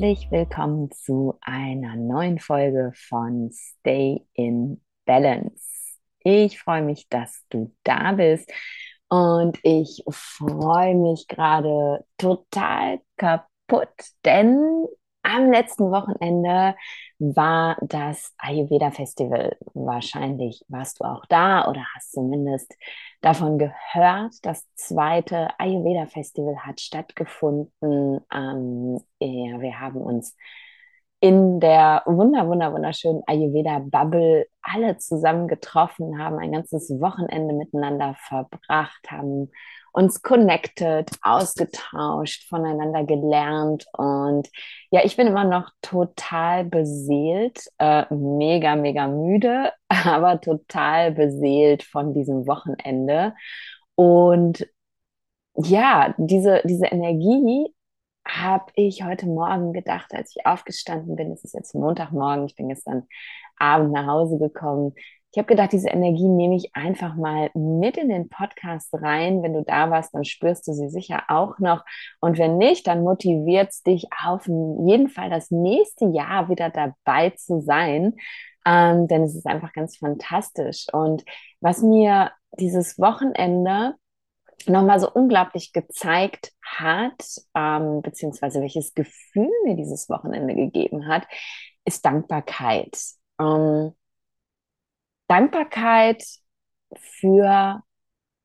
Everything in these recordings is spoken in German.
herzlich willkommen zu einer neuen Folge von Stay in Balance. Ich freue mich, dass du da bist und ich freue mich gerade total kaputt, denn am letzten Wochenende war das Ayurveda Festival. Wahrscheinlich warst du auch da oder hast zumindest davon gehört. Das zweite Ayurveda Festival hat stattgefunden. Ähm, ja, wir haben uns in der wunder, wunder, wunderschönen Ayurveda Bubble alle zusammen getroffen, haben ein ganzes Wochenende miteinander verbracht, haben uns connected, ausgetauscht, voneinander gelernt. Und ja, ich bin immer noch total beseelt, äh, mega, mega müde, aber total beseelt von diesem Wochenende. Und ja, diese, diese Energie habe ich heute Morgen gedacht, als ich aufgestanden bin, es ist jetzt Montagmorgen, ich bin gestern Abend nach Hause gekommen, ich habe gedacht, diese Energie nehme ich einfach mal mit in den Podcast rein. Wenn du da warst, dann spürst du sie sicher auch noch. Und wenn nicht, dann motiviert es dich auf jeden Fall das nächste Jahr wieder dabei zu sein. Ähm, denn es ist einfach ganz fantastisch. Und was mir dieses Wochenende nochmal so unglaublich gezeigt hat, ähm, beziehungsweise welches Gefühl mir dieses Wochenende gegeben hat, ist Dankbarkeit. Ähm, Dankbarkeit für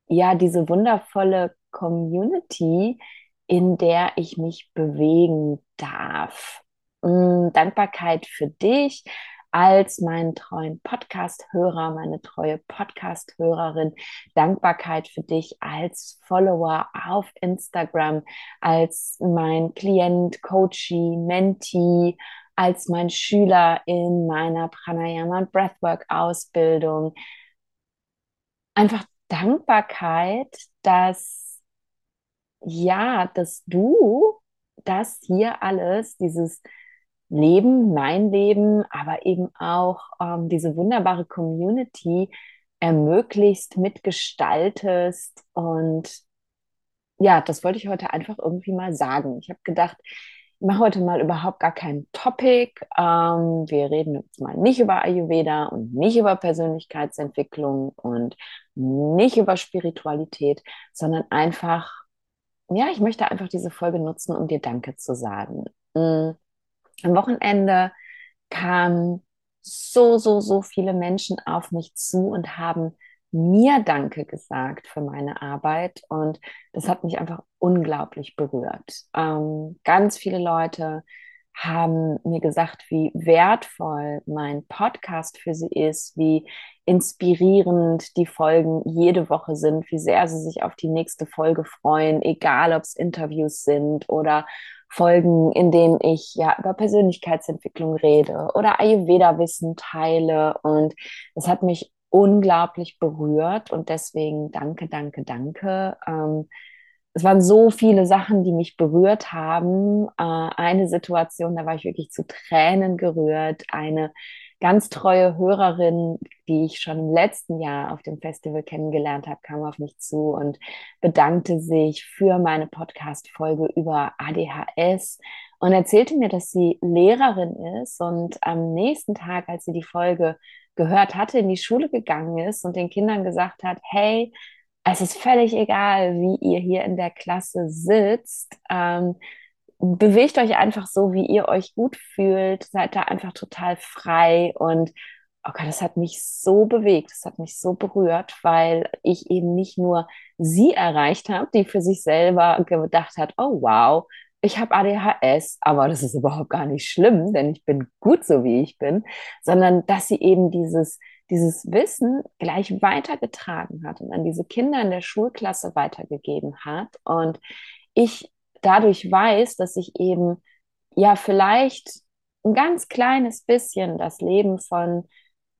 ja diese wundervolle Community, in der ich mich bewegen darf. Mm, Dankbarkeit für dich als meinen treuen Podcast-Hörer, meine treue Podcast-Hörerin. Dankbarkeit für dich als Follower auf Instagram, als mein Klient, Coachie, Mentee, als mein Schüler in meiner Pranayama und Breathwork Ausbildung. Einfach Dankbarkeit, dass ja, dass du das hier alles, dieses Leben, mein Leben, aber eben auch ähm, diese wunderbare Community ermöglicht, mitgestaltest und ja, das wollte ich heute einfach irgendwie mal sagen. Ich habe gedacht, ich mache heute mal überhaupt gar kein Topic. Ähm, wir reden jetzt mal nicht über Ayurveda und nicht über Persönlichkeitsentwicklung und nicht über Spiritualität, sondern einfach, ja, ich möchte einfach diese Folge nutzen, um dir Danke zu sagen. Mhm. Am Wochenende kamen so, so, so viele Menschen auf mich zu und haben mir Danke gesagt für meine Arbeit und das hat mich einfach unglaublich berührt. Ähm, ganz viele Leute haben mir gesagt, wie wertvoll mein Podcast für sie ist, wie inspirierend die Folgen jede Woche sind, wie sehr sie sich auf die nächste Folge freuen, egal ob es Interviews sind oder Folgen, in denen ich ja über Persönlichkeitsentwicklung rede oder Ayurveda-Wissen teile. Und das hat mich unglaublich berührt und deswegen danke, danke, danke. Ähm, es waren so viele Sachen, die mich berührt haben. Äh, eine Situation, da war ich wirklich zu Tränen gerührt. Eine ganz treue Hörerin, die ich schon im letzten Jahr auf dem Festival kennengelernt habe, kam auf mich zu und bedankte sich für meine Podcast-Folge über ADHS und erzählte mir, dass sie Lehrerin ist und am nächsten Tag, als sie die Folge gehört hatte, in die Schule gegangen ist und den Kindern gesagt hat, hey, es ist völlig egal, wie ihr hier in der Klasse sitzt. Ähm, bewegt euch einfach so, wie ihr euch gut fühlt. Seid da einfach total frei und oh Gott, das hat mich so bewegt, das hat mich so berührt, weil ich eben nicht nur sie erreicht habe, die für sich selber gedacht hat, oh wow, ich habe ADHS, aber das ist überhaupt gar nicht schlimm, denn ich bin gut so, wie ich bin, sondern dass sie eben dieses, dieses Wissen gleich weitergetragen hat und an diese Kinder in der Schulklasse weitergegeben hat. Und ich dadurch weiß, dass ich eben ja vielleicht ein ganz kleines bisschen das Leben von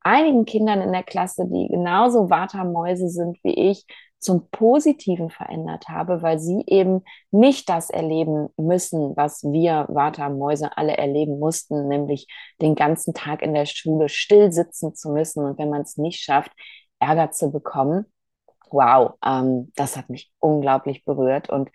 einigen Kindern in der Klasse, die genauso Watermäuse sind wie ich, zum Positiven verändert habe, weil sie eben nicht das erleben müssen, was wir Vata-Mäuse alle erleben mussten, nämlich den ganzen Tag in der Schule still sitzen zu müssen und wenn man es nicht schafft, Ärger zu bekommen. Wow, ähm, das hat mich unglaublich berührt und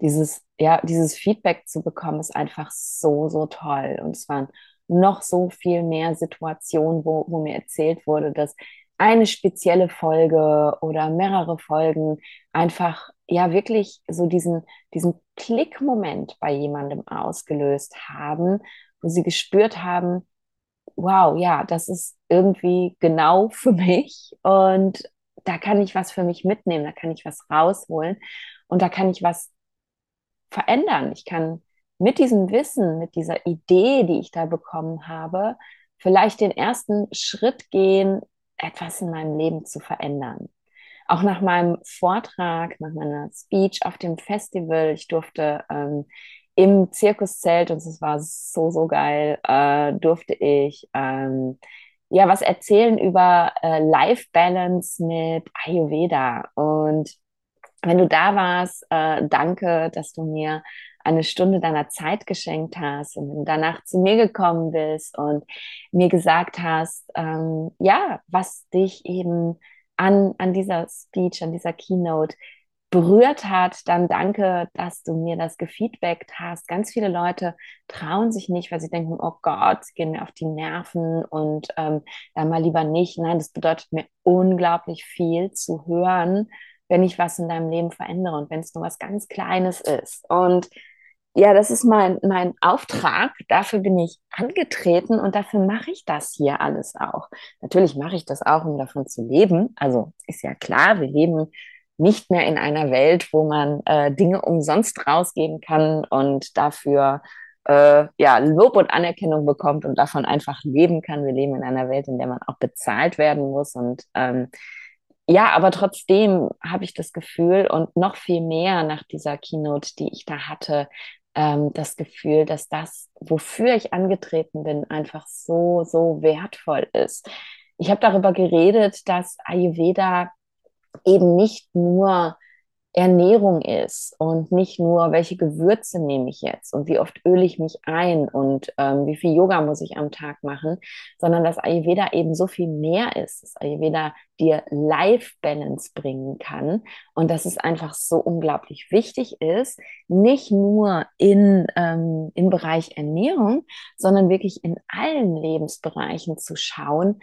dieses, ja, dieses Feedback zu bekommen, ist einfach so, so toll. Und es waren noch so viel mehr Situationen, wo, wo mir erzählt wurde, dass eine spezielle Folge oder mehrere Folgen einfach ja wirklich so diesen, diesen Klickmoment bei jemandem ausgelöst haben, wo sie gespürt haben, wow, ja, das ist irgendwie genau für mich und da kann ich was für mich mitnehmen, da kann ich was rausholen und da kann ich was verändern. Ich kann mit diesem Wissen, mit dieser Idee, die ich da bekommen habe, vielleicht den ersten Schritt gehen, etwas in meinem Leben zu verändern. Auch nach meinem Vortrag, nach meiner Speech auf dem Festival, ich durfte ähm, im Zirkuszelt, und es war so, so geil, äh, durfte ich ähm, ja was erzählen über äh, Life Balance mit Ayurveda. Und wenn du da warst, äh, danke, dass du mir eine Stunde deiner Zeit geschenkt hast und danach zu mir gekommen bist und mir gesagt hast, ähm, ja, was dich eben an, an dieser Speech, an dieser Keynote berührt hat, dann danke, dass du mir das gefeedbackt hast. Ganz viele Leute trauen sich nicht, weil sie denken, oh Gott, sie gehen mir auf die Nerven und ähm, dann mal lieber nicht. Nein, das bedeutet mir unglaublich viel zu hören, wenn ich was in deinem Leben verändere und wenn es nur was ganz Kleines ist. Und ja, das ist mein, mein Auftrag. Dafür bin ich angetreten und dafür mache ich das hier alles auch. Natürlich mache ich das auch, um davon zu leben. Also ist ja klar, wir leben nicht mehr in einer Welt, wo man äh, Dinge umsonst rausgeben kann und dafür äh, ja, Lob und Anerkennung bekommt und davon einfach leben kann. Wir leben in einer Welt, in der man auch bezahlt werden muss. Und ähm, ja, aber trotzdem habe ich das Gefühl und noch viel mehr nach dieser Keynote, die ich da hatte, ähm, das Gefühl, dass das, wofür ich angetreten bin, einfach so, so wertvoll ist. Ich habe darüber geredet, dass Ayurveda eben nicht nur Ernährung ist und nicht nur, welche Gewürze nehme ich jetzt und wie oft öle ich mich ein und ähm, wie viel Yoga muss ich am Tag machen, sondern dass Ayurveda eben so viel mehr ist, dass Ayurveda dir Life Balance bringen kann und dass es einfach so unglaublich wichtig ist, nicht nur in, ähm, im Bereich Ernährung, sondern wirklich in allen Lebensbereichen zu schauen,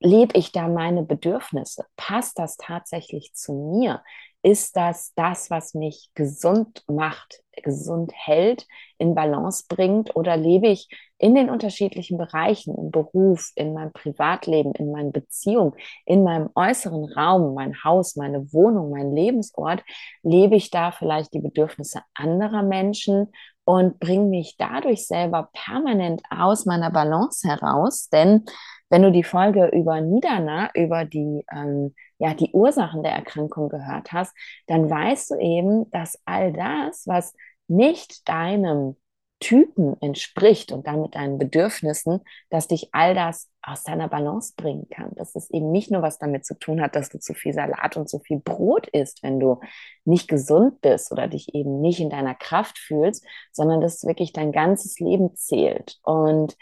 lebe ich da meine Bedürfnisse? Passt das tatsächlich zu mir? Ist das das, was mich gesund macht, gesund hält, in Balance bringt? Oder lebe ich in den unterschiedlichen Bereichen, im Beruf, in meinem Privatleben, in meinen Beziehungen, in meinem äußeren Raum, mein Haus, meine Wohnung, mein Lebensort, lebe ich da vielleicht die Bedürfnisse anderer Menschen und bringe mich dadurch selber permanent aus meiner Balance heraus? Denn wenn du die Folge über Nidana, über die, ähm, ja, die Ursachen der Erkrankung gehört hast, dann weißt du eben, dass all das, was nicht deinem Typen entspricht und damit deinen Bedürfnissen, dass dich all das aus deiner Balance bringen kann. Dass es eben nicht nur was damit zu tun hat, dass du zu viel Salat und zu viel Brot isst, wenn du nicht gesund bist oder dich eben nicht in deiner Kraft fühlst, sondern dass wirklich dein ganzes Leben zählt. Und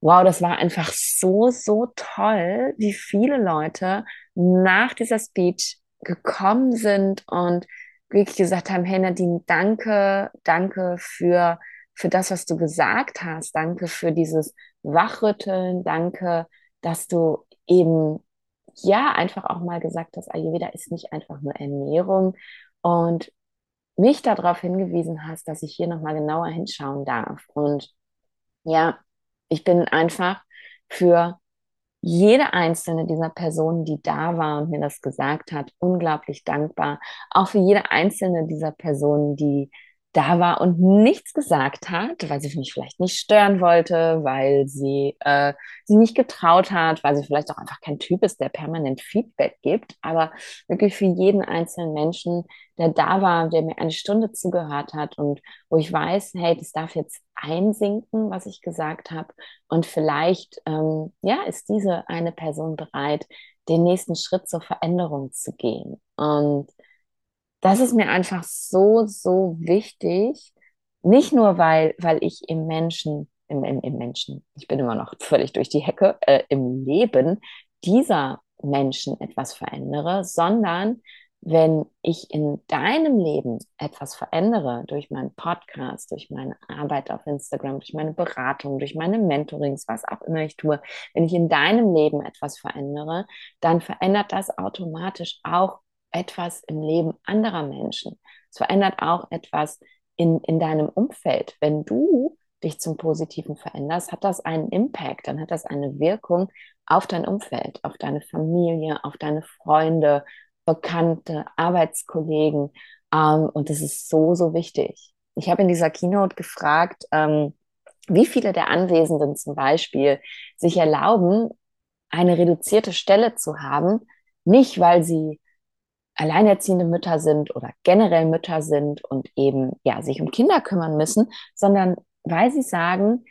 wow, das war einfach so, so toll, wie viele Leute nach dieser Speech gekommen sind und wirklich gesagt haben, hey Nadine, danke, danke für, für das, was du gesagt hast, danke für dieses Wachrütteln, danke, dass du eben ja einfach auch mal gesagt hast, Ayurveda ist nicht einfach nur Ernährung. Und mich darauf hingewiesen hast, dass ich hier nochmal genauer hinschauen darf. Und ja, ich bin einfach für jede einzelne dieser Personen, die da war und mir das gesagt hat, unglaublich dankbar. Auch für jede einzelne dieser Personen, die da war und nichts gesagt hat, weil sie mich vielleicht nicht stören wollte, weil sie äh, sie nicht getraut hat, weil sie vielleicht auch einfach kein Typ ist, der permanent Feedback gibt. Aber wirklich für jeden einzelnen Menschen, der da war, der mir eine Stunde zugehört hat und wo ich weiß, hey, das darf jetzt einsinken, was ich gesagt habe. Und vielleicht, ähm, ja, ist diese eine Person bereit, den nächsten Schritt zur Veränderung zu gehen. Und das ist mir einfach so, so wichtig. Nicht nur, weil, weil ich im Menschen, im, im, im Menschen, ich bin immer noch völlig durch die Hecke, äh, im Leben dieser Menschen etwas verändere, sondern wenn ich in deinem Leben etwas verändere, durch meinen Podcast, durch meine Arbeit auf Instagram, durch meine Beratung, durch meine Mentorings, was auch immer ich tue, wenn ich in deinem Leben etwas verändere, dann verändert das automatisch auch etwas im Leben anderer Menschen. Es verändert auch etwas in, in deinem Umfeld. Wenn du dich zum Positiven veränderst, hat das einen Impact, dann hat das eine Wirkung auf dein Umfeld, auf deine Familie, auf deine Freunde, Bekannte, Arbeitskollegen. Ähm, und das ist so, so wichtig. Ich habe in dieser Keynote gefragt, ähm, wie viele der Anwesenden zum Beispiel sich erlauben, eine reduzierte Stelle zu haben, nicht weil sie alleinerziehende Mütter sind oder generell Mütter sind und eben ja sich um Kinder kümmern müssen, sondern weil sie sagen,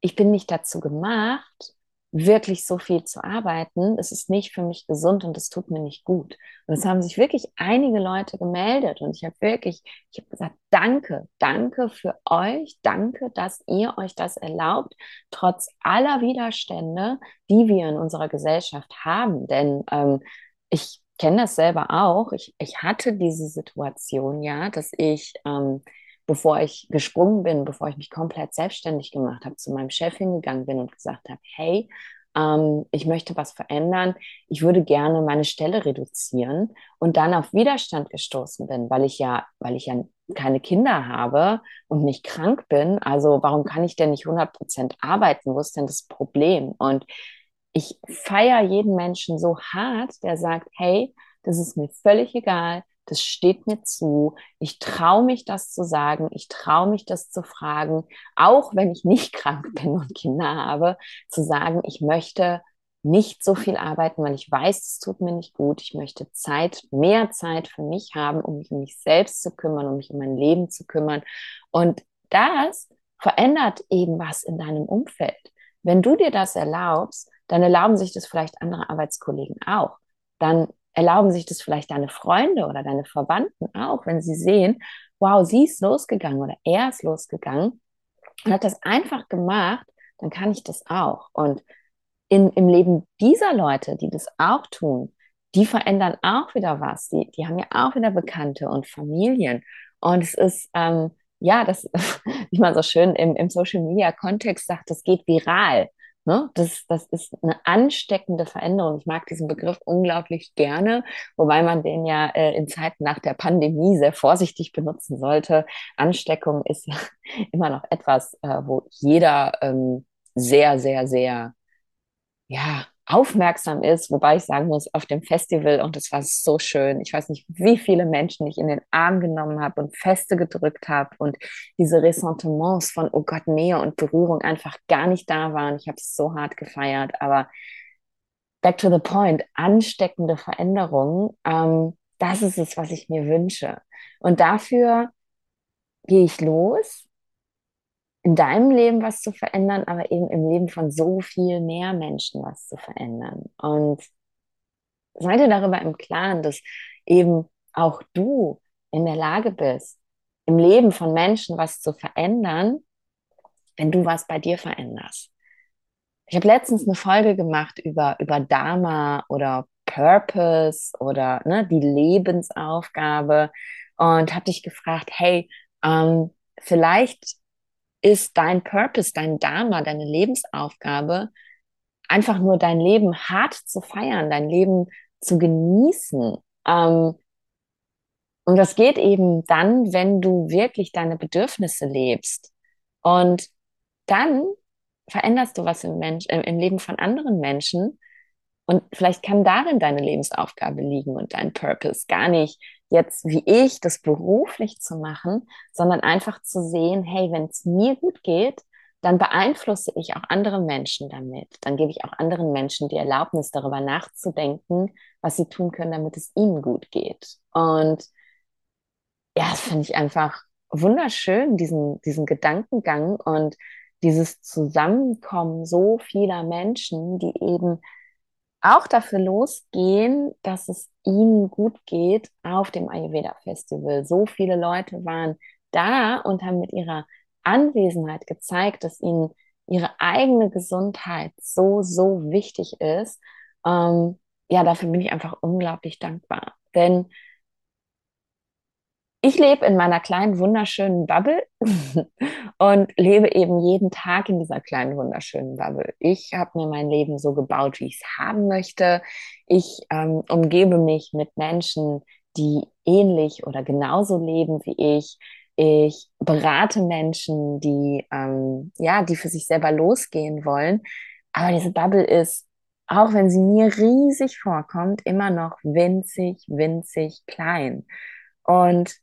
ich bin nicht dazu gemacht, wirklich so viel zu arbeiten. Es ist nicht für mich gesund und es tut mir nicht gut. Und es haben sich wirklich einige Leute gemeldet und ich habe wirklich, ich habe gesagt, danke, danke für euch, danke, dass ihr euch das erlaubt, trotz aller Widerstände, die wir in unserer Gesellschaft haben. Denn ähm, ich kenne das selber auch. Ich, ich hatte diese Situation ja, dass ich ähm, bevor ich gesprungen bin, bevor ich mich komplett selbstständig gemacht habe, zu meinem Chef hingegangen bin und gesagt habe, hey, ähm, ich möchte was verändern, ich würde gerne meine Stelle reduzieren und dann auf Widerstand gestoßen bin, weil ich ja, weil ich ja keine Kinder habe und nicht krank bin. Also warum kann ich denn nicht 100 Prozent arbeiten? Wo ist denn das Problem? Und ich feiere jeden Menschen so hart, der sagt, hey, das ist mir völlig egal, das steht mir zu, ich traue mich, das zu sagen, ich traue mich, das zu fragen, auch wenn ich nicht krank bin und Kinder habe, zu sagen, ich möchte nicht so viel arbeiten, weil ich weiß, es tut mir nicht gut. Ich möchte Zeit, mehr Zeit für mich haben, um mich um mich selbst zu kümmern, um mich um mein Leben zu kümmern. Und das verändert eben was in deinem Umfeld. Wenn du dir das erlaubst, dann erlauben sich das vielleicht andere Arbeitskollegen auch. Dann erlauben sich das vielleicht deine Freunde oder deine Verwandten auch, wenn sie sehen, wow, sie ist losgegangen oder er ist losgegangen und hat das einfach gemacht, dann kann ich das auch. Und in, im Leben dieser Leute, die das auch tun, die verändern auch wieder was. Die, die haben ja auch wieder Bekannte und Familien. Und es ist, ähm, ja, das, wie man so schön im, im Social Media Kontext sagt, das geht viral. Ne? Das, das ist eine ansteckende Veränderung. Ich mag diesen Begriff unglaublich gerne, wobei man den ja äh, in Zeiten nach der Pandemie sehr vorsichtig benutzen sollte. Ansteckung ist ja immer noch etwas, äh, wo jeder ähm, sehr, sehr, sehr, ja, aufmerksam ist, wobei ich sagen muss, auf dem Festival, und es war so schön, ich weiß nicht, wie viele Menschen ich in den Arm genommen habe und feste gedrückt habe und diese Ressentiments von, oh Gott, Nähe und Berührung einfach gar nicht da waren. Ich habe es so hart gefeiert, aber back to the point, ansteckende Veränderungen, ähm, das ist es, was ich mir wünsche. Und dafür gehe ich los in deinem Leben was zu verändern, aber eben im Leben von so viel mehr Menschen was zu verändern. Und sei dir darüber im Klaren, dass eben auch du in der Lage bist, im Leben von Menschen was zu verändern, wenn du was bei dir veränderst. Ich habe letztens eine Folge gemacht über, über Dharma oder Purpose oder ne, die Lebensaufgabe und habe dich gefragt, hey, ähm, vielleicht ist dein Purpose, dein Dharma, deine Lebensaufgabe, einfach nur dein Leben hart zu feiern, dein Leben zu genießen. Ähm, und das geht eben dann, wenn du wirklich deine Bedürfnisse lebst. Und dann veränderst du was im, Mensch, äh, im Leben von anderen Menschen. Und vielleicht kann darin deine Lebensaufgabe liegen und dein Purpose. Gar nicht jetzt wie ich das beruflich zu machen, sondern einfach zu sehen, hey, wenn es mir gut geht, dann beeinflusse ich auch andere Menschen damit. Dann gebe ich auch anderen Menschen die Erlaubnis, darüber nachzudenken, was sie tun können, damit es ihnen gut geht. Und ja, das finde ich einfach wunderschön, diesen, diesen Gedankengang und dieses Zusammenkommen so vieler Menschen, die eben auch dafür losgehen, dass es ihnen gut geht auf dem Ayurveda Festival. So viele Leute waren da und haben mit ihrer Anwesenheit gezeigt, dass ihnen ihre eigene Gesundheit so, so wichtig ist. Ähm, ja, dafür bin ich einfach unglaublich dankbar. Denn ich lebe in meiner kleinen, wunderschönen Bubble und lebe eben jeden Tag in dieser kleinen, wunderschönen Bubble. Ich habe mir mein Leben so gebaut, wie ich es haben möchte. Ich ähm, umgebe mich mit Menschen, die ähnlich oder genauso leben wie ich. Ich berate Menschen, die, ähm, ja, die für sich selber losgehen wollen. Aber diese Bubble ist, auch wenn sie mir riesig vorkommt, immer noch winzig, winzig klein. Und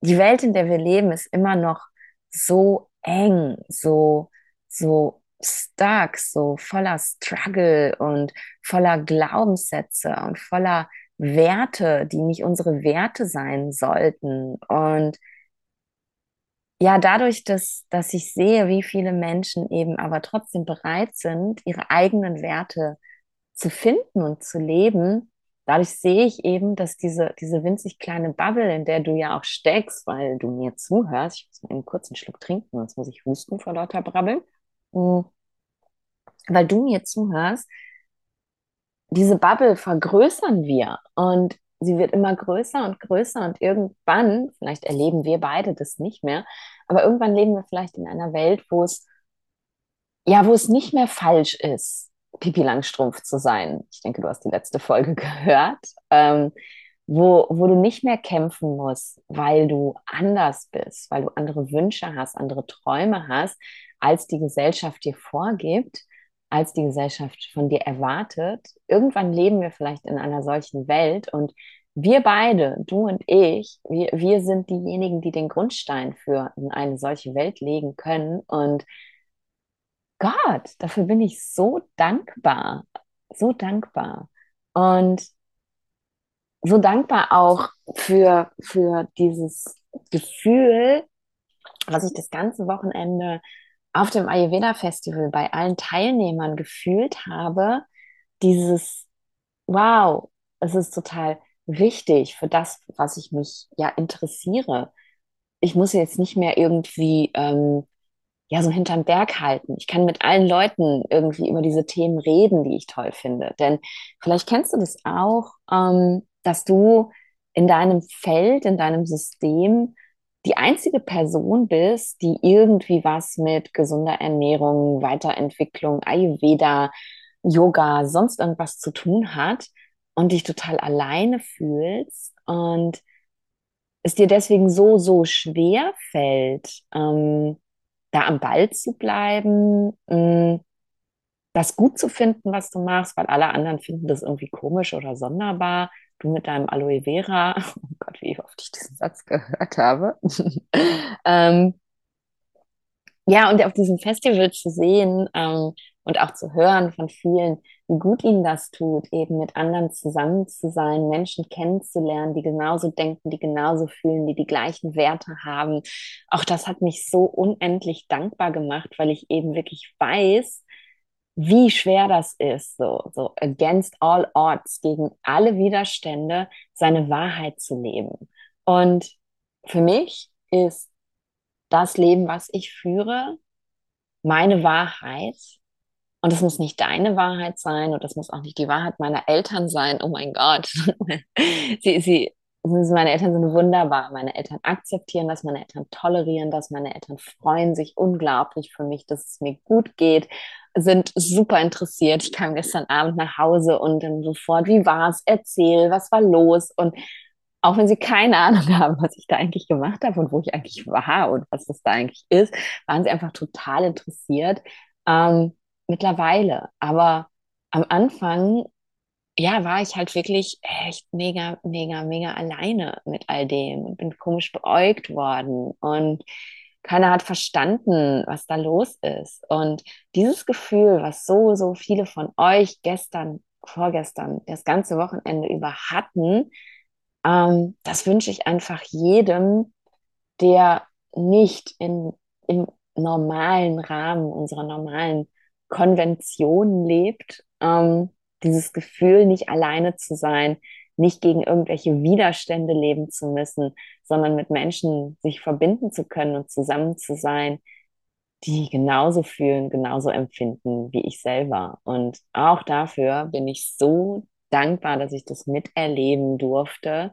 die Welt, in der wir leben, ist immer noch so eng, so, so stark, so voller Struggle und voller Glaubenssätze und voller Werte, die nicht unsere Werte sein sollten. Und ja, dadurch, dass, dass ich sehe, wie viele Menschen eben aber trotzdem bereit sind, ihre eigenen Werte zu finden und zu leben, dadurch sehe ich eben, dass diese, diese winzig kleine Bubble, in der du ja auch steckst, weil du mir zuhörst, ich muss mal einen kurzen Schluck trinken, sonst muss ich husten vor lauter Brabbeln, hm. weil du mir zuhörst, diese Bubble vergrößern wir und sie wird immer größer und größer und irgendwann, vielleicht erleben wir beide das nicht mehr, aber irgendwann leben wir vielleicht in einer Welt, wo es ja, wo es nicht mehr falsch ist, Pipi Langstrumpf zu sein. Ich denke, du hast die letzte Folge gehört, ähm, wo, wo du nicht mehr kämpfen musst, weil du anders bist, weil du andere Wünsche hast, andere Träume hast, als die Gesellschaft dir vorgibt, als die Gesellschaft von dir erwartet. Irgendwann leben wir vielleicht in einer solchen Welt und wir beide, du und ich, wir, wir sind diejenigen, die den Grundstein für eine solche Welt legen können und Gott, dafür bin ich so dankbar, so dankbar. Und so dankbar auch für, für dieses Gefühl, was ich das ganze Wochenende auf dem Ayurveda Festival bei allen Teilnehmern gefühlt habe. Dieses, wow, es ist total wichtig für das, was ich mich ja interessiere. Ich muss jetzt nicht mehr irgendwie ähm, ja, so hinterm Berg halten. Ich kann mit allen Leuten irgendwie über diese Themen reden, die ich toll finde. Denn vielleicht kennst du das auch, ähm, dass du in deinem Feld, in deinem System die einzige Person bist, die irgendwie was mit gesunder Ernährung, Weiterentwicklung, Ayurveda, Yoga, sonst irgendwas zu tun hat und dich total alleine fühlst und es dir deswegen so, so schwer fällt, ähm, da am Ball zu bleiben, mm, das gut zu finden, was du machst, weil alle anderen finden das irgendwie komisch oder sonderbar. Du mit deinem Aloe Vera, oh Gott, wie oft ich diesen Satz gehört habe. ähm, ja, und auf diesem Festival zu sehen ähm, und auch zu hören von vielen, wie gut ihnen das tut, eben mit anderen zusammen zu sein, Menschen kennenzulernen, die genauso denken, die genauso fühlen, die die gleichen Werte haben. Auch das hat mich so unendlich dankbar gemacht, weil ich eben wirklich weiß, wie schwer das ist, so, so against all odds, gegen alle Widerstände, seine Wahrheit zu leben. Und für mich ist das Leben, was ich führe, meine Wahrheit. Und es muss nicht deine Wahrheit sein und das muss auch nicht die Wahrheit meiner Eltern sein. Oh mein Gott. sie, sie, meine Eltern sind wunderbar. Meine Eltern akzeptieren das, meine Eltern tolerieren das, meine Eltern freuen sich unglaublich für mich, dass es mir gut geht, sind super interessiert. Ich kam gestern Abend nach Hause und dann sofort, wie war's? Erzähl, was war los? Und auch wenn sie keine Ahnung haben, was ich da eigentlich gemacht habe und wo ich eigentlich war und was das da eigentlich ist, waren sie einfach total interessiert. Ähm, mittlerweile. Aber am Anfang, ja, war ich halt wirklich echt mega, mega, mega alleine mit all dem und bin komisch beäugt worden und keiner hat verstanden, was da los ist. Und dieses Gefühl, was so, so viele von euch gestern, vorgestern, das ganze Wochenende über hatten, ähm, das wünsche ich einfach jedem, der nicht in, im normalen Rahmen unserer normalen Konvention lebt, ähm, dieses Gefühl, nicht alleine zu sein, nicht gegen irgendwelche Widerstände leben zu müssen, sondern mit Menschen sich verbinden zu können und zusammen zu sein, die genauso fühlen, genauso empfinden wie ich selber. Und auch dafür bin ich so dankbar, dass ich das miterleben durfte.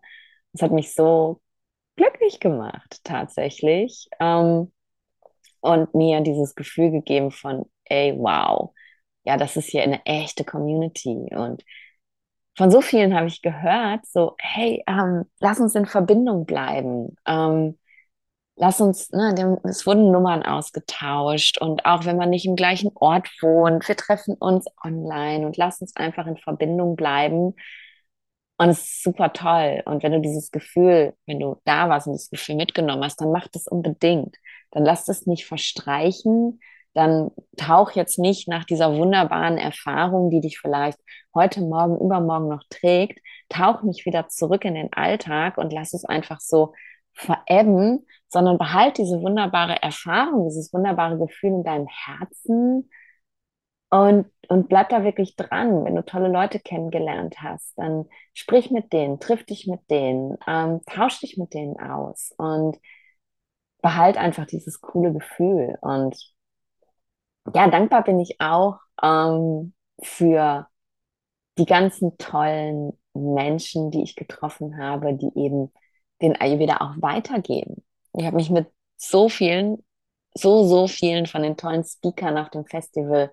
Es hat mich so glücklich gemacht, tatsächlich. Ähm, und mir dieses Gefühl gegeben von, ey, wow, ja, das ist hier eine echte Community. Und von so vielen habe ich gehört, so, hey, ähm, lass uns in Verbindung bleiben. Ähm, lass uns, ne, es wurden Nummern ausgetauscht und auch wenn man nicht im gleichen Ort wohnt, wir treffen uns online und lass uns einfach in Verbindung bleiben. Und es ist super toll. Und wenn du dieses Gefühl, wenn du da warst und dieses Gefühl mitgenommen hast, dann mach das unbedingt. Dann lass das nicht verstreichen. Dann tauch jetzt nicht nach dieser wunderbaren Erfahrung, die dich vielleicht heute, morgen, übermorgen noch trägt, tauch nicht wieder zurück in den Alltag und lass es einfach so verebben, sondern behalt diese wunderbare Erfahrung, dieses wunderbare Gefühl in deinem Herzen und, und bleib da wirklich dran. Wenn du tolle Leute kennengelernt hast, dann sprich mit denen, triff dich mit denen, ähm, tausch dich mit denen aus und behalt einfach dieses coole Gefühl. Und ja, dankbar bin ich auch ähm, für die ganzen tollen Menschen, die ich getroffen habe, die eben den Ayurveda auch weitergeben. Ich habe mich mit so vielen, so, so vielen von den tollen Speakern auf dem Festival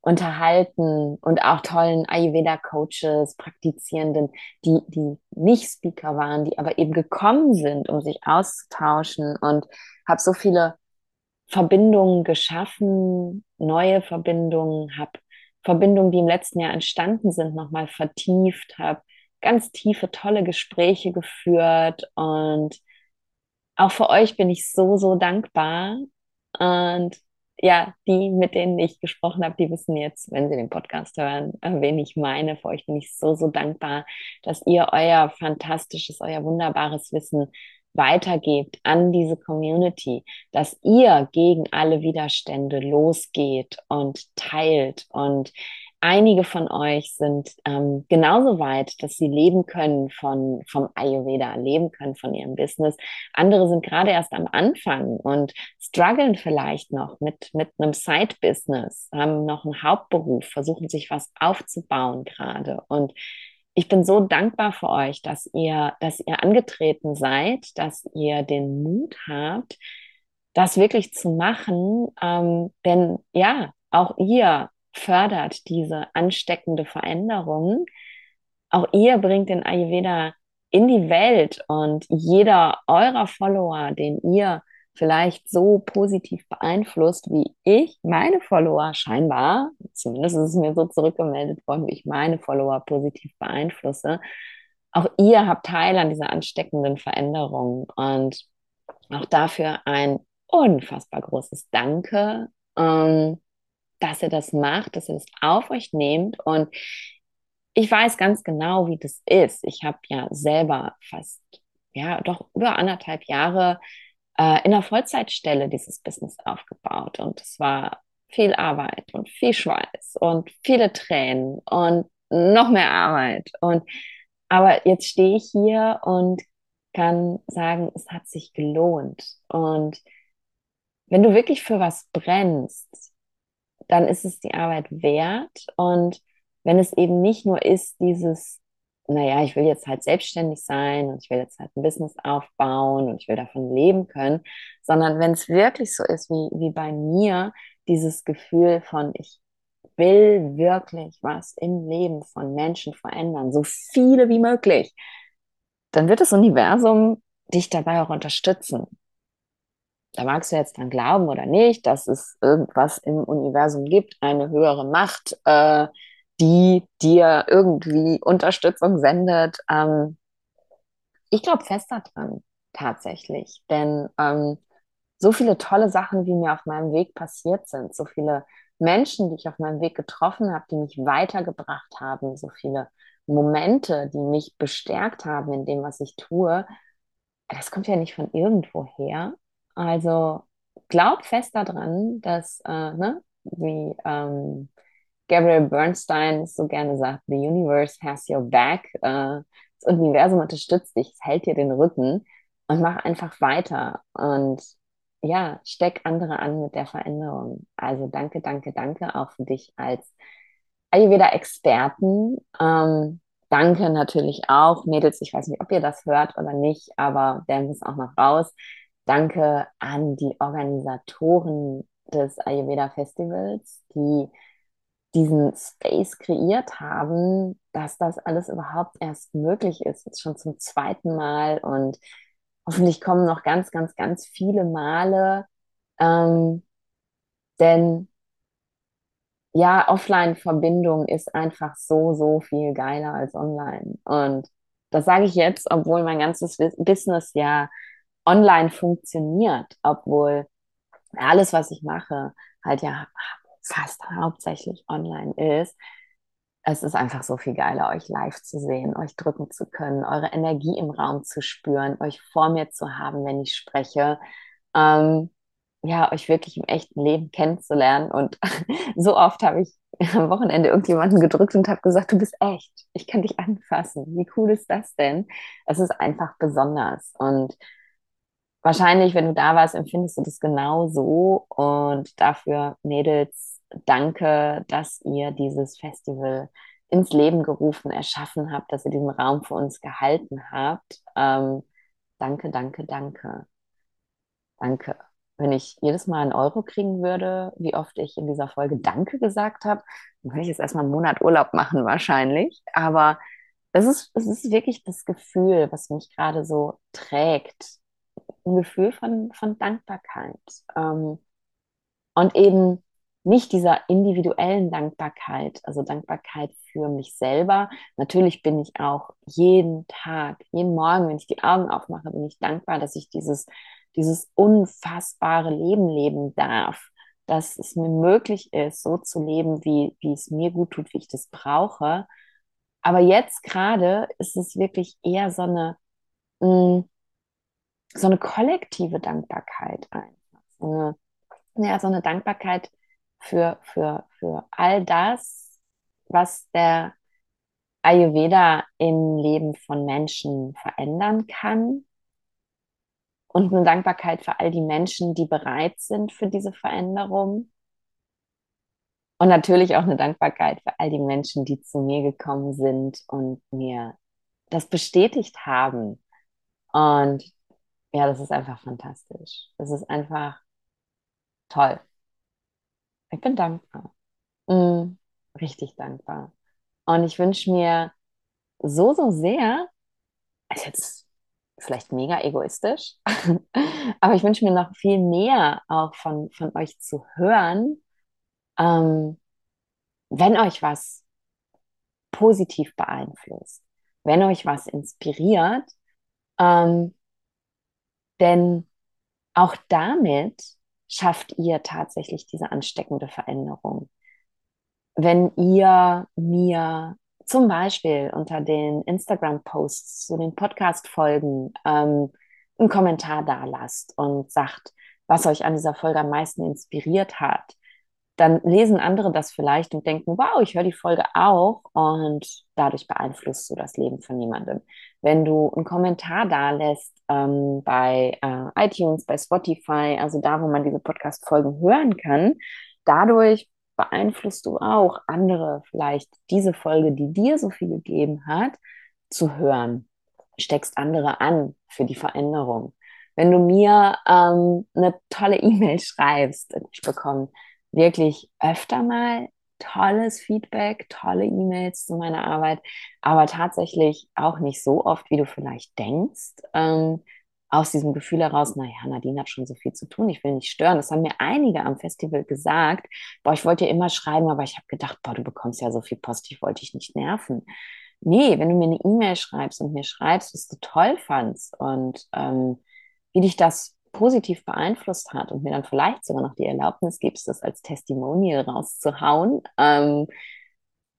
unterhalten und auch tollen Ayurveda-Coaches, Praktizierenden, die, die nicht Speaker waren, die aber eben gekommen sind, um sich auszutauschen und habe so viele Verbindungen geschaffen, neue Verbindungen, habe Verbindungen, die im letzten Jahr entstanden sind, nochmal vertieft, habe ganz tiefe, tolle Gespräche geführt und auch für euch bin ich so, so dankbar. Und ja, die, mit denen ich gesprochen habe, die wissen jetzt, wenn sie den Podcast hören, wen ich meine. Für euch bin ich so, so dankbar, dass ihr euer fantastisches, euer wunderbares Wissen weitergebt an diese Community, dass ihr gegen alle Widerstände losgeht und teilt und einige von euch sind ähm, genauso weit, dass sie leben können von, vom Ayurveda, leben können von ihrem Business. Andere sind gerade erst am Anfang und strugglen vielleicht noch mit, mit einem Side-Business, haben noch einen Hauptberuf, versuchen sich was aufzubauen gerade. Und ich bin so dankbar für euch, dass ihr, dass ihr angetreten seid, dass ihr den Mut habt, das wirklich zu machen. Ähm, denn ja, auch ihr fördert diese ansteckende Veränderung. Auch ihr bringt den Ayurveda in die Welt und jeder eurer Follower, den ihr vielleicht so positiv beeinflusst, wie ich meine Follower scheinbar, zumindest ist es mir so zurückgemeldet worden, wie ich meine Follower positiv beeinflusse, auch ihr habt Teil an dieser ansteckenden Veränderung und auch dafür ein unfassbar großes Danke. Ähm, dass ihr das macht, dass ihr das auf euch nehmt. Und ich weiß ganz genau, wie das ist. Ich habe ja selber fast, ja, doch über anderthalb Jahre äh, in einer Vollzeitstelle dieses Business aufgebaut. Und es war viel Arbeit und viel Schweiß und viele Tränen und noch mehr Arbeit. Und aber jetzt stehe ich hier und kann sagen, es hat sich gelohnt. Und wenn du wirklich für was brennst, dann ist es die Arbeit wert. Und wenn es eben nicht nur ist, dieses, naja, ich will jetzt halt selbstständig sein und ich will jetzt halt ein Business aufbauen und ich will davon leben können, sondern wenn es wirklich so ist wie, wie bei mir, dieses Gefühl von, ich will wirklich was im Leben von Menschen verändern, so viele wie möglich, dann wird das Universum dich dabei auch unterstützen. Da magst du jetzt dran glauben oder nicht, dass es irgendwas im Universum gibt, eine höhere Macht, äh, die dir irgendwie Unterstützung sendet. Ähm, ich glaube fest daran, tatsächlich. Denn ähm, so viele tolle Sachen, die mir auf meinem Weg passiert sind, so viele Menschen, die ich auf meinem Weg getroffen habe, die mich weitergebracht haben, so viele Momente, die mich bestärkt haben in dem, was ich tue, das kommt ja nicht von irgendwo her, also glaub fest daran, dass, äh, ne, wie ähm, Gabriel Bernstein so gerne sagt, the universe has your back. Äh, das Universum unterstützt dich, es hält dir den Rücken und mach einfach weiter und ja, steck andere an mit der Veränderung. Also danke, danke, danke auch für dich als Ayurveda-Experten. Ähm, danke natürlich auch, Mädels, ich weiß nicht, ob ihr das hört oder nicht, aber der muss auch noch raus. Danke an die Organisatoren des Ayurveda Festivals, die diesen Space kreiert haben, dass das alles überhaupt erst möglich ist, jetzt schon zum zweiten Mal und hoffentlich kommen noch ganz, ganz, ganz viele Male, ähm, denn ja, Offline-Verbindung ist einfach so, so viel geiler als online. Und das sage ich jetzt, obwohl mein ganzes Business ja online funktioniert, obwohl alles, was ich mache, halt ja fast hauptsächlich online ist. Es ist einfach so viel geiler, euch live zu sehen, euch drücken zu können, eure Energie im Raum zu spüren, euch vor mir zu haben, wenn ich spreche. Ähm, ja, euch wirklich im echten Leben kennenzulernen. Und so oft habe ich am Wochenende irgendjemanden gedrückt und habe gesagt, du bist echt, ich kann dich anfassen. Wie cool ist das denn? Es ist einfach besonders. Und wahrscheinlich, wenn du da warst, empfindest du das genauso. Und dafür, Mädels, danke, dass ihr dieses Festival ins Leben gerufen, erschaffen habt, dass ihr diesen Raum für uns gehalten habt. Ähm, danke, danke, danke. Danke. Wenn ich jedes Mal einen Euro kriegen würde, wie oft ich in dieser Folge Danke gesagt habe, dann würde ich jetzt erstmal einen Monat Urlaub machen wahrscheinlich. Aber es ist, es ist wirklich das Gefühl, was mich gerade so trägt. Ein Gefühl von, von Dankbarkeit. Ähm, und eben nicht dieser individuellen Dankbarkeit, also Dankbarkeit für mich selber. Natürlich bin ich auch jeden Tag, jeden Morgen, wenn ich die Augen aufmache, bin ich dankbar, dass ich dieses, dieses unfassbare Leben leben darf, dass es mir möglich ist, so zu leben, wie, wie es mir gut tut, wie ich das brauche. Aber jetzt gerade ist es wirklich eher so eine, mh, mm, so eine kollektive Dankbarkeit einfach. So eine, ja, so eine Dankbarkeit für, für, für all das, was der Ayurveda im Leben von Menschen verändern kann. Und eine Dankbarkeit für all die Menschen, die bereit sind für diese Veränderung. Und natürlich auch eine Dankbarkeit für all die Menschen, die zu mir gekommen sind und mir das bestätigt haben. Und ja, das ist einfach fantastisch. Das ist einfach toll. Ich bin dankbar. Mm, richtig dankbar. Und ich wünsche mir so, so sehr, ist jetzt vielleicht mega egoistisch, aber ich wünsche mir noch viel mehr auch von, von euch zu hören, ähm, wenn euch was positiv beeinflusst, wenn euch was inspiriert, ähm, denn auch damit schafft ihr tatsächlich diese ansteckende Veränderung. Wenn ihr mir zum Beispiel unter den Instagram-Posts zu den Podcast-Folgen ähm, einen Kommentar da lasst und sagt, was euch an dieser Folge am meisten inspiriert hat, dann lesen andere das vielleicht und denken, wow, ich höre die Folge auch und dadurch beeinflusst du das Leben von jemandem. Wenn du einen Kommentar da lässt ähm, bei äh, iTunes, bei Spotify, also da, wo man diese Podcast-Folgen hören kann, dadurch beeinflusst du auch andere vielleicht diese Folge, die dir so viel gegeben hat, zu hören. Steckst andere an für die Veränderung. Wenn du mir ähm, eine tolle E-Mail schreibst, ich bekomme wirklich öfter mal tolles Feedback, tolle E-Mails zu meiner Arbeit, aber tatsächlich auch nicht so oft, wie du vielleicht denkst. Ähm, aus diesem Gefühl heraus, naja, Nadine hat schon so viel zu tun, ich will nicht stören. Das haben mir einige am Festival gesagt. Boah, ich wollte dir immer schreiben, aber ich habe gedacht, boah, du bekommst ja so viel Post, ich wollte dich nicht nerven. Nee, wenn du mir eine E-Mail schreibst und mir schreibst, was du toll fandst und ähm, wie dich das positiv beeinflusst hat und mir dann vielleicht sogar noch die Erlaubnis gibst, das als Testimonial rauszuhauen, ähm,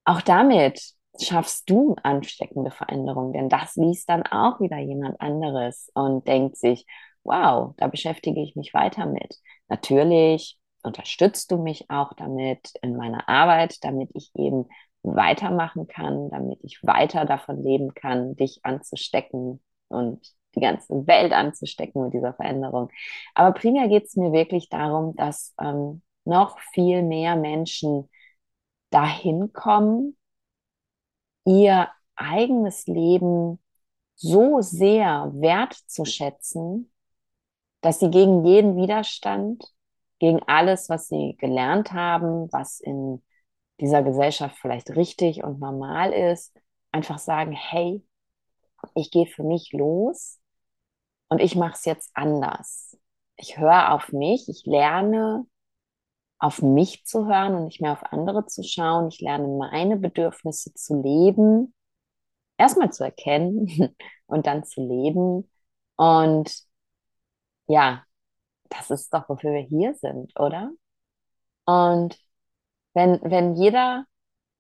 auch damit schaffst du ansteckende Veränderungen, denn das liest dann auch wieder jemand anderes und denkt sich, wow, da beschäftige ich mich weiter mit. Natürlich unterstützt du mich auch damit in meiner Arbeit, damit ich eben weitermachen kann, damit ich weiter davon leben kann, dich anzustecken und die ganze Welt anzustecken mit dieser Veränderung. Aber primär geht es mir wirklich darum, dass ähm, noch viel mehr Menschen dahin kommen, ihr eigenes Leben so sehr wertzuschätzen, dass sie gegen jeden Widerstand, gegen alles, was sie gelernt haben, was in dieser Gesellschaft vielleicht richtig und normal ist, einfach sagen, hey, ich gehe für mich los und ich mache es jetzt anders. Ich höre auf mich, ich lerne auf mich zu hören und nicht mehr auf andere zu schauen. Ich lerne meine Bedürfnisse zu leben, erstmal zu erkennen und dann zu leben. Und ja, das ist doch, wofür wir hier sind, oder? Und wenn, wenn jeder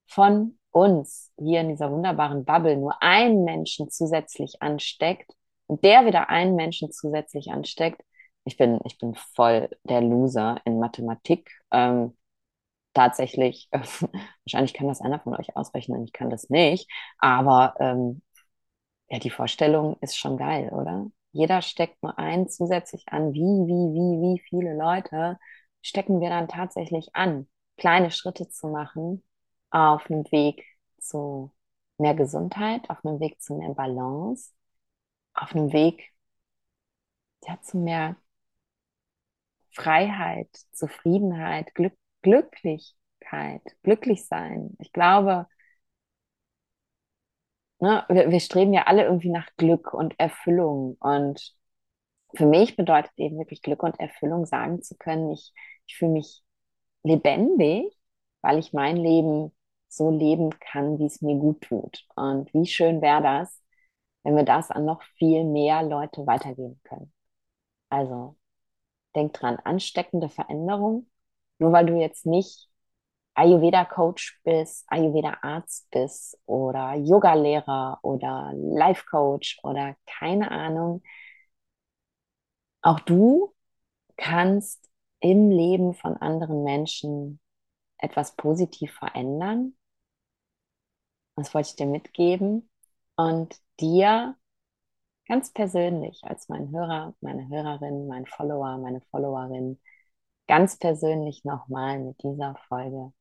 von uns hier in dieser wunderbaren Bubble nur einen Menschen zusätzlich ansteckt der wieder einen Menschen zusätzlich ansteckt, ich bin, ich bin voll der Loser in Mathematik. Ähm, tatsächlich, äh, wahrscheinlich kann das einer von euch ausrechnen, ich kann das nicht, aber ähm, ja, die Vorstellung ist schon geil, oder? Jeder steckt nur einen zusätzlich an. Wie, wie, wie, wie viele Leute stecken wir dann tatsächlich an, kleine Schritte zu machen auf einem Weg zu mehr Gesundheit, auf einem Weg zu mehr Balance, auf einem Weg ja, zu mehr Freiheit, Zufriedenheit, Glück, Glücklichkeit, glücklich sein. Ich glaube, ne, wir, wir streben ja alle irgendwie nach Glück und Erfüllung. Und für mich bedeutet eben wirklich Glück und Erfüllung sagen zu können, ich, ich fühle mich lebendig, weil ich mein Leben so leben kann, wie es mir gut tut. Und wie schön wäre das, wenn wir das an noch viel mehr Leute weitergeben können. Also denk dran, ansteckende Veränderung. Nur weil du jetzt nicht Ayurveda-Coach bist, Ayurveda-Arzt bist oder Yoga-Lehrer oder Life-Coach oder keine Ahnung. Auch du kannst im Leben von anderen Menschen etwas positiv verändern. Das wollte ich dir mitgeben und dir ganz persönlich als mein Hörer, meine Hörerin, mein Follower, meine Followerin ganz persönlich nochmal mit dieser Folge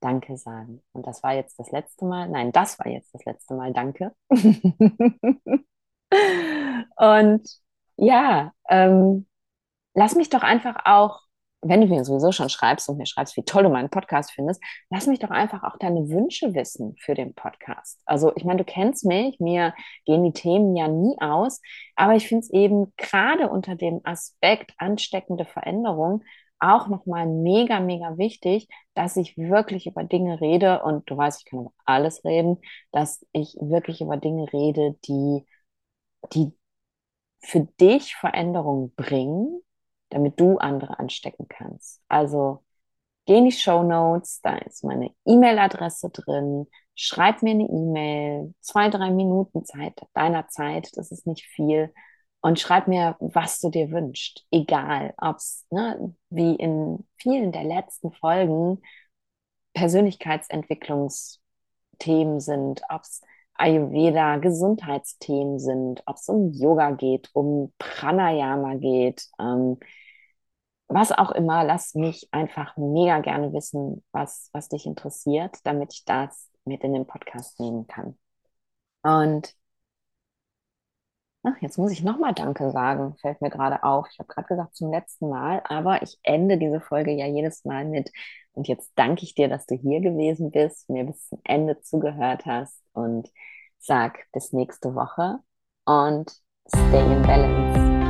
Danke sagen. Und das war jetzt das letzte Mal. Nein, das war jetzt das letzte Mal. Danke. und ja, ähm, lass mich doch einfach auch wenn du mir sowieso schon schreibst und mir schreibst, wie toll du meinen Podcast findest, lass mich doch einfach auch deine Wünsche wissen für den Podcast. Also ich meine, du kennst mich, mir gehen die Themen ja nie aus, aber ich finde es eben gerade unter dem Aspekt ansteckende Veränderung auch nochmal mega, mega wichtig, dass ich wirklich über Dinge rede und du weißt, ich kann über alles reden, dass ich wirklich über Dinge rede, die, die für dich Veränderungen bringen damit du andere anstecken kannst. Also geh in die Show Notes, da ist meine E-Mail-Adresse drin. Schreib mir eine E-Mail, zwei, drei Minuten Zeit deiner Zeit, das ist nicht viel. Und schreib mir, was du dir wünschst. Egal, ob es, ne, wie in vielen der letzten Folgen, Persönlichkeitsentwicklungsthemen sind, ob es Ayurveda Gesundheitsthemen sind, ob es um Yoga geht, um Pranayama geht, ähm, was auch immer, lass mich einfach mega gerne wissen, was, was dich interessiert, damit ich das mit in den Podcast nehmen kann. Und ach, jetzt muss ich nochmal Danke sagen, fällt mir gerade auf. Ich habe gerade gesagt zum letzten Mal, aber ich ende diese Folge ja jedes Mal mit. Und jetzt danke ich dir, dass du hier gewesen bist, mir bis zum Ende zugehört hast und sag bis nächste Woche und stay in balance.